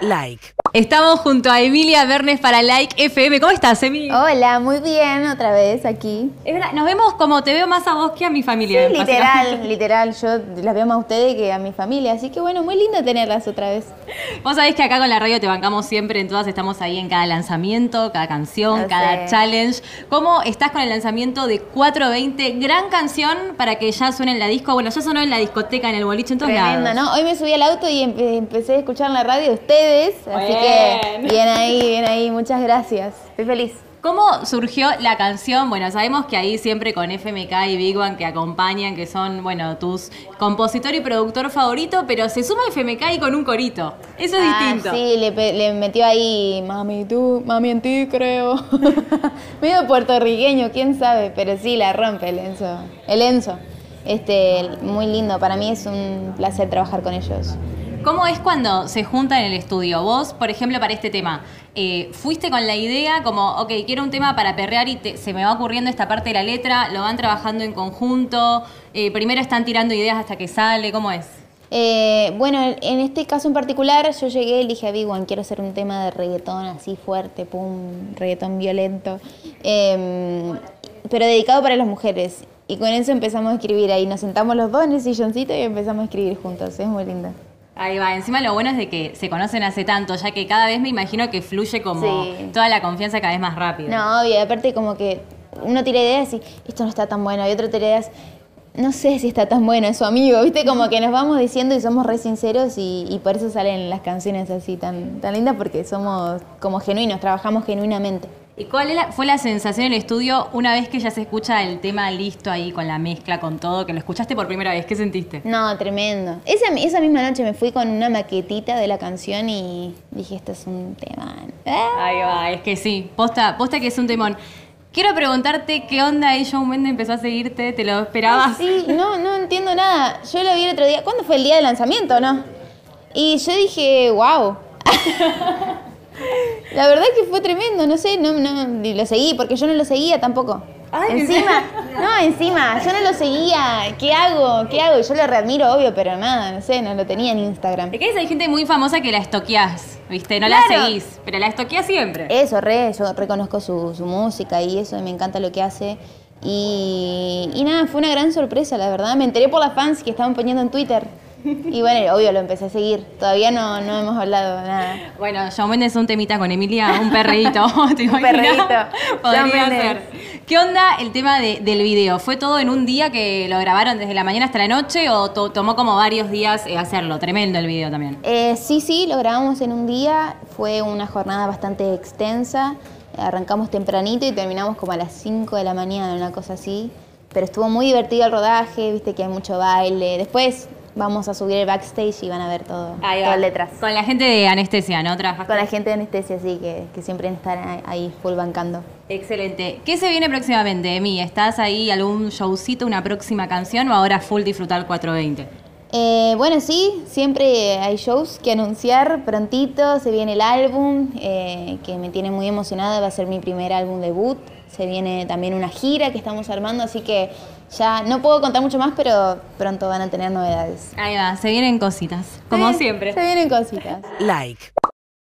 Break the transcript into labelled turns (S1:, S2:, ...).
S1: Like.
S2: Estamos junto a Emilia Bernes para Like FM. ¿Cómo estás, Emi?
S3: Hola, muy bien, otra vez aquí.
S2: Es verdad, nos vemos como te veo más a vos que a mi familia.
S3: Sí, literal, literal. Yo las veo más a ustedes que a mi familia. Así que bueno, muy lindo tenerlas otra vez.
S2: Vos sabés que acá con la radio te bancamos siempre, en todas estamos ahí en cada lanzamiento, cada canción, cada
S3: sé.
S2: challenge. ¿Cómo estás con el lanzamiento de 420? Gran canción para que ya suene en la disco. Bueno, ya sonó en la discoteca, en el boliche, en todos
S3: Tremendo,
S2: lados.
S3: ¿no? Hoy me subí al auto y empe- empecé a escuchar en la radio ustedes. Así que
S2: Bien.
S3: bien ahí, bien ahí. Muchas gracias. Estoy feliz.
S2: ¿Cómo surgió la canción? Bueno, sabemos que ahí siempre con FMK y Big One que acompañan, que son, bueno, tus compositor y productor favorito, pero se suma FMK y con un corito. Eso es
S3: Ah,
S2: distinto.
S3: Sí, le metió ahí, mami, tú, mami en ti, creo. Medio puertorriqueño, quién sabe, pero sí, la rompe el Enzo. El Enzo. Este, muy lindo, para mí es un placer trabajar con ellos.
S2: ¿Cómo es cuando se juntan en el estudio? Vos, por ejemplo, para este tema, eh, fuiste con la idea como, ok, quiero un tema para perrear y te- se me va ocurriendo esta parte de la letra, lo van trabajando en conjunto, eh, primero están tirando ideas hasta que sale, ¿cómo es?
S3: Eh, bueno, en este caso en particular, yo llegué y dije a Big One, quiero hacer un tema de reggaetón así fuerte, pum, reggaetón violento, eh, pero dedicado para las mujeres. Y con eso empezamos a escribir ahí, nos sentamos los dos en el silloncito y empezamos a escribir juntos, es muy lindo.
S2: Ahí va, encima lo bueno es de que se conocen hace tanto, ya que cada vez me imagino que fluye como
S3: Sí.
S2: toda la confianza cada vez más rápido.
S3: No, obvio, aparte como que uno tira ideas y esto no está tan bueno, y otro tira ideas, no sé si está tan bueno, es su amigo, ¿viste? Como que nos vamos diciendo y somos re sinceros y, y por eso salen las canciones así tan, tan lindas porque somos como genuinos, trabajamos genuinamente.
S2: ¿Y cuál fue la sensación en el estudio una vez que ya se escucha el tema listo ahí con la mezcla, con todo, que lo escuchaste por primera vez? ¿Qué sentiste?
S3: No, tremendo. Esa, esa misma noche me fui con una maquetita de la canción y dije, esto es un tema. Ah.
S2: Ahí va, es que sí, posta, posta que es un temón. Quiero preguntarte qué onda ahí Shawn Mendes empezó a seguirte, ¿te lo esperabas?
S3: Sí, no, no entiendo nada. Yo lo vi el otro día. ¿Cuándo fue el día de lanzamiento, no? Y yo dije, wow. La verdad que fue tremendo, no sé, no, no, ni lo seguí, porque yo no lo seguía tampoco.
S2: Ay,
S3: encima, no, encima, yo no lo seguía. ¿Qué hago? ¿Qué hago? Yo lo readmiro, obvio, pero nada, no sé, no lo tenía en Instagram.
S2: Es que hay gente muy famosa que la estoqueás, ¿viste? No la seguís, pero la estoqueás siempre.
S3: Eso, re, yo reconozco su, su música y eso, y me encanta lo que hace. Y, y nada, fue una gran sorpresa, la verdad. Me enteré por las fans que estaban poniendo en Twitter. Y bueno, obvio, lo empecé a seguir. Todavía no, no hemos hablado nada.
S2: Bueno, Shawn Mendes un temita con Emilia, un perreíto. ¿te imaginas?
S3: perreíto.
S2: Podría ser. ¿Qué onda el tema de- del video? ¿Fue todo en un día que lo grabaron desde la mañana hasta la noche o to- tomó como varios días eh, hacerlo? Tremendo el video también.
S3: Eh, sí, sí, lo grabamos en un día. Fue una jornada bastante extensa. Arrancamos tempranito y terminamos como a las 5 de la mañana, una cosa así. Pero estuvo muy divertido el rodaje, viste que hay mucho baile. Después vamos a subir el backstage y van a ver todo, todo el detrás.
S2: Con la gente de anestesia, ¿no? Trabajaste.
S3: Con la gente de anestesia, sí, que, que siempre están ahí full bancando.
S2: Excelente. ¿Qué se viene próximamente, Emi? ¿Estás ahí algún showcito, una próxima canción o ahora full disfrutar 420?
S3: Eh, bueno, sí, siempre hay shows que anunciar prontito. Se viene el álbum, eh, que me tiene muy emocionada, va a ser mi primer álbum debut. Se viene también una gira que estamos armando, así que ya no puedo contar mucho más, pero pronto van a tener novedades.
S2: Ahí va, se vienen cositas, como
S3: Se-
S2: siempre.
S3: Se vienen cositas.
S1: Like.